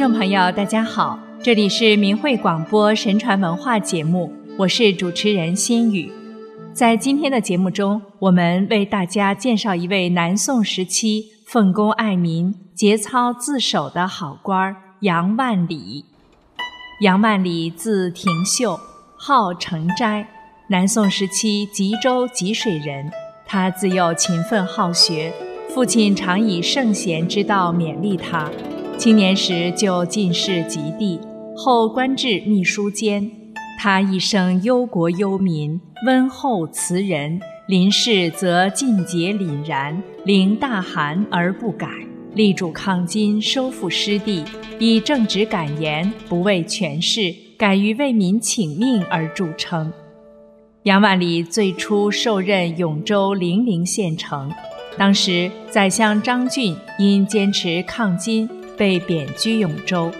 众朋友，大家好，这里是明慧广播神传文化节目，我是主持人心雨。在今天的节目中，我们为大家介绍一位南宋时期奉公爱民、节操自守的好官杨万里。杨万里字廷秀，号成斋，南宋时期吉州吉水人。他自幼勤奋好学，父亲常以圣贤之道勉励他。青年时就进士及第，后官至秘书监。他一生忧国忧民，温厚慈仁，临事则尽节凛然，临大寒而不改，力主抗金，收复失地，以正直敢言，不畏权势，敢于为民请命而著称。杨万里最初受任永州零陵县城，当时宰相张俊因坚持抗金。被贬居永州，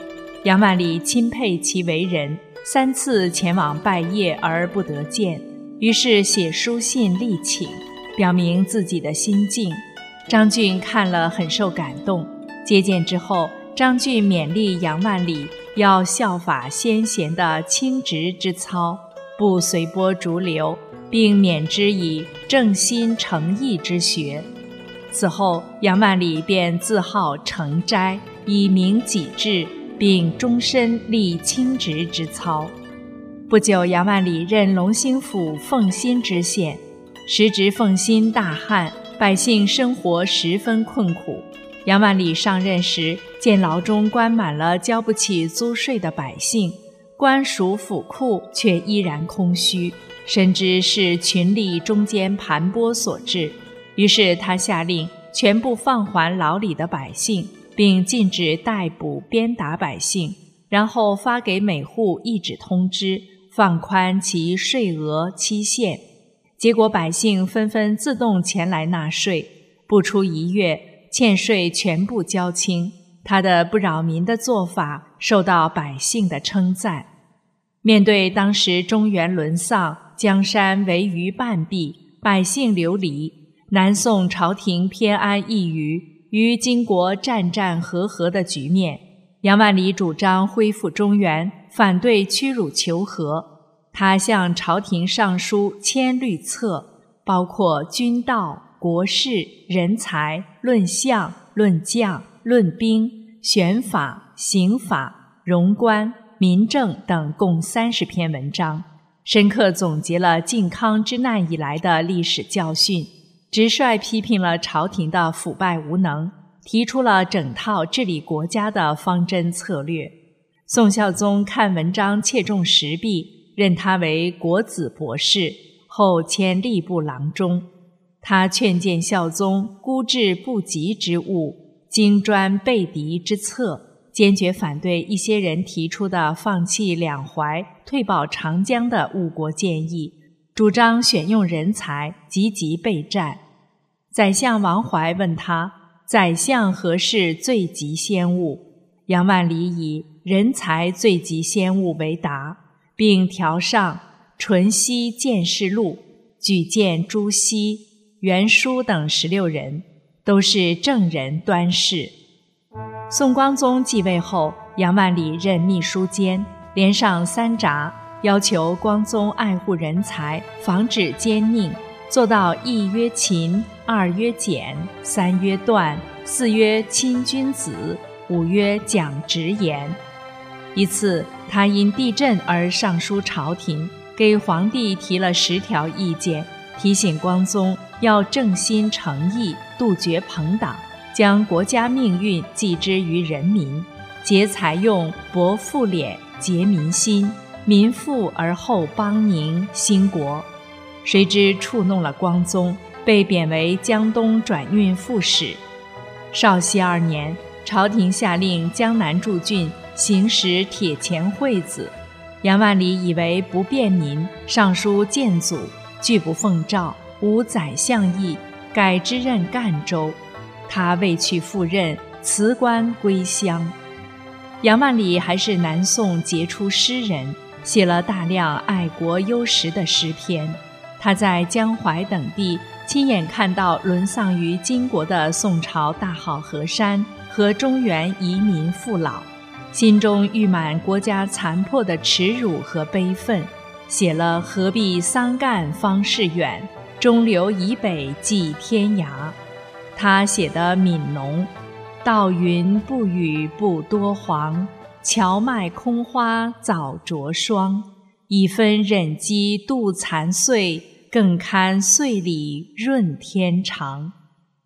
杨万里钦佩其为人，三次前往拜谒而不得见，于是写书信力请，表明自己的心境。张俊看了很受感动，接见之后，张俊勉励杨万里要效法先贤的清直之操，不随波逐流，并勉之以正心诚意之学。此后，杨万里便自号成斋。以明己志，并终身立清直之操。不久，杨万里任龙兴府奉新知县。时值奉新大旱，百姓生活十分困苦。杨万里上任时，见牢中关满了交不起租税的百姓，官署府库却依然空虚，深知是群吏中间盘剥所致。于是他下令全部放还牢里的百姓。并禁止逮捕、鞭打百姓，然后发给每户一纸通知，放宽其税额期限。结果百姓纷纷自动前来纳税，不出一月，欠税全部交清。他的不扰民的做法受到百姓的称赞。面对当时中原沦丧，江山为于半壁，百姓流离，南宋朝廷偏安一隅。于金国战战和和的局面，杨万里主张恢复中原，反对屈辱求和。他向朝廷上书千虑策，包括军道、国事、人才、论相、论将、论兵、选法、刑法、荣官、民政等共三十篇文章，深刻总结了靖康之难以来的历史教训。直率批评了朝廷的腐败无能，提出了整套治理国家的方针策略。宋孝宗看文章切中时弊，任他为国子博士，后迁吏部郎中。他劝谏孝宗孤置不及之物，精专备敌之策，坚决反对一些人提出的放弃两淮、退保长江的误国建议。主张选用人才，积极备战。宰相王怀问他：“宰相何事最急先务？”杨万里以“人才最急先务”为答，并调上《淳熙见事录》，举荐朱熹、袁舒等十六人，都是正人端士。宋光宗继位后，杨万里任秘书监，连上三札。要求光宗爱护人才，防止奸佞，做到一曰勤，二曰俭，三曰断，四曰亲君子，五曰讲直言。一次，他因地震而上书朝廷，给皇帝提了十条意见，提醒光宗要正心诚意，杜绝朋党，将国家命运寄之于人民，竭采用，博富敛，结民心。民富而后邦宁兴国，谁知触弄了光宗，被贬为江东转运副使。绍熙二年，朝廷下令江南驻郡行使铁钱会子，杨万里以为不便民，上书谏阻，拒不奉诏，无宰相意，改之任赣州。他未去赴任，辞官归乡。杨万里还是南宋杰出诗人。写了大量爱国忧时的诗篇。他在江淮等地亲眼看到沦丧于金国的宋朝大好河山和中原移民父老，心中郁满国家残破的耻辱和悲愤，写了“何必桑干方是远，中流以北寄天涯”。他写的悯农，道云不雨不多黄，荞麦空花早着霜。一分忍饥度残岁，更堪岁里润天长。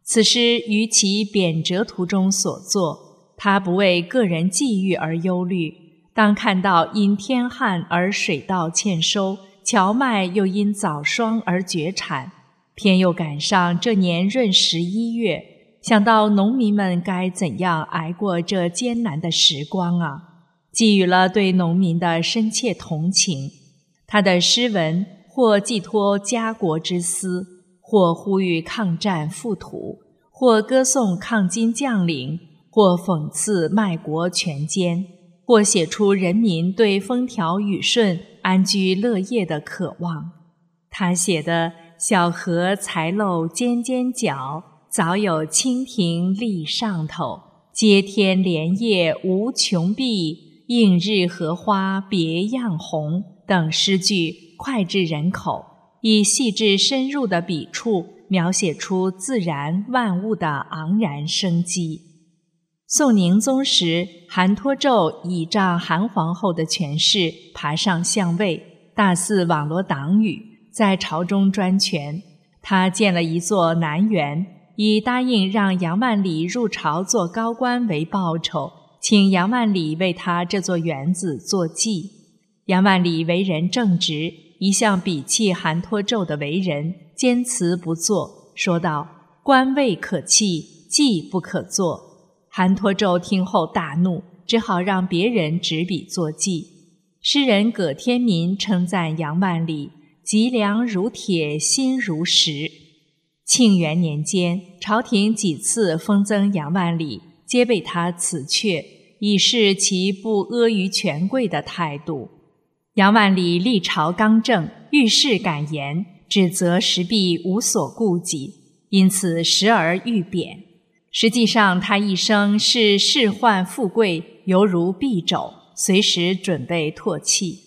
此诗于其贬谪途中所作，他不为个人际遇而忧虑，当看到因天旱而水稻欠收，荞麦又因早霜而绝产。偏又赶上这年闰十一月，想到农民们该怎样挨过这艰难的时光啊，寄予了对农民的深切同情。他的诗文或寄托家国之思，或呼吁抗战复土，或歌颂抗金将领，或讽刺卖国权奸，或写出人民对风调雨顺、安居乐业的渴望。他写的。小荷才露尖尖角，早有蜻蜓立上头。接天莲叶无穷碧，映日荷花别样红。等诗句脍炙人口，以细致深入的笔触描写出自然万物的昂然生机。宋宁宗时，韩托胄倚仗韩皇后的权势，爬上相位，大肆网罗党羽。在朝中专权，他建了一座南园，以答应让杨万里入朝做高官为报酬，请杨万里为他这座园子做祭。杨万里为人正直，一向鄙弃韩托胄的为人，坚持不做，说道：“官位可弃，祭不可做。”韩托胄听后大怒，只好让别人执笔作记。诗人葛天民称赞杨万里。脊梁如铁，心如石。庆元年间，朝廷几次封赠杨万里，皆被他辞却，以示其不阿谀权贵的态度。杨万里历朝刚正，遇事敢言，指责时弊无所顾忌，因此时而遇贬。实际上，他一生是仕宦富贵，犹如敝帚，随时准备唾弃。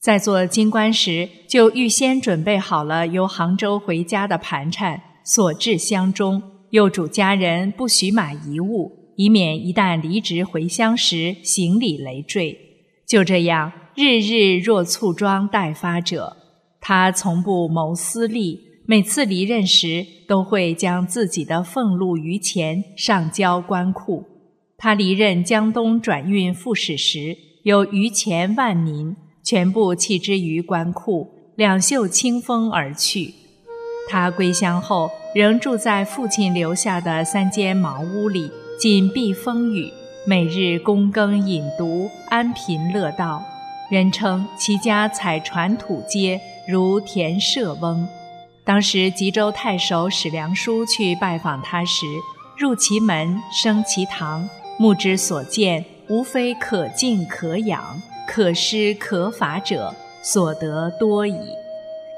在做京官时，就预先准备好了由杭州回家的盘缠，锁置箱中，又嘱家人不许买遗物，以免一旦离职回乡时行李累赘。就这样，日日若簇装待发者。他从不谋私利，每次离任时都会将自己的俸禄余钱上交官库。他离任江东转运副使时，有余钱万民。全部弃之于官库，两袖清风而去。他归乡后，仍住在父亲留下的三间茅屋里，紧闭风雨，每日躬耕饮读，安贫乐道。人称其家采传土阶，如田舍翁。当时吉州太守史良书去拜访他时，入其门，升其堂，目之所见，无非可敬可仰。可施可法者，所得多矣。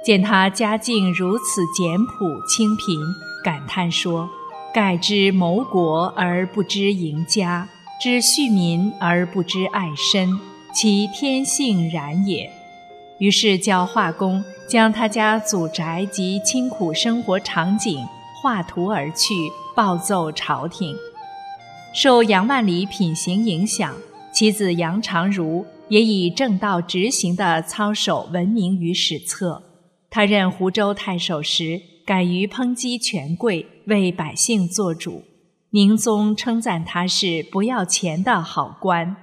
见他家境如此简朴清贫，感叹说：“盖知谋国而不知营家，知恤民而不知爱身，其天性然也。”于是叫画工将他家祖宅及清苦生活场景画图而去，报奏朝廷。受杨万里品行影响，其子杨长儒。也以正道直行的操守闻名于史册。他任湖州太守时，敢于抨击权贵，为百姓做主。宁宗称赞他是不要钱的好官。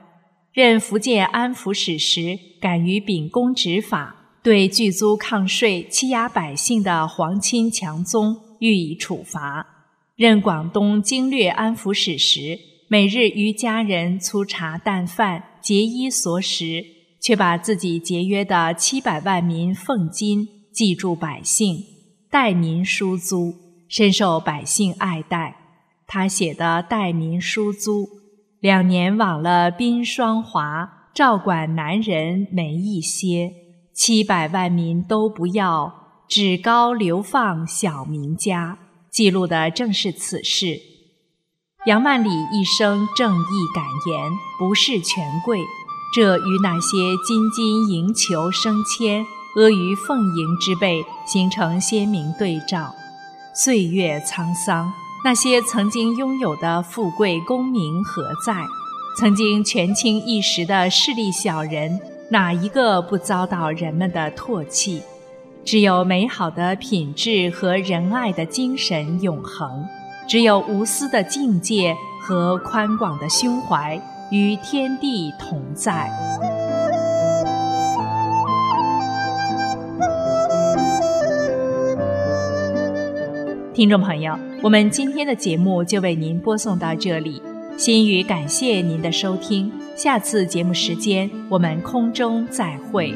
任福建安抚使时，敢于秉公执法，对拒租抗税、欺压百姓的皇亲强宗予以处罚。任广东经略安抚使时，每日与家人粗茶淡饭。节衣缩食，却把自己节约的七百万民俸金记住百姓，代民输租，深受百姓爱戴。他写的《代民输租》，两年往了宾霜华，照管男人没一些，七百万民都不要，只高流放小民家，记录的正是此事。杨万里一生正义敢言，不是权贵，这与那些斤斤营求升迁、阿谀奉迎之辈形成鲜明对照。岁月沧桑，那些曾经拥有的富贵功名何在？曾经权倾一时的势利小人，哪一个不遭到人们的唾弃？只有美好的品质和仁爱的精神永恒。只有无私的境界和宽广的胸怀，与天地同在。听众朋友，我们今天的节目就为您播送到这里，心语感谢您的收听，下次节目时间我们空中再会。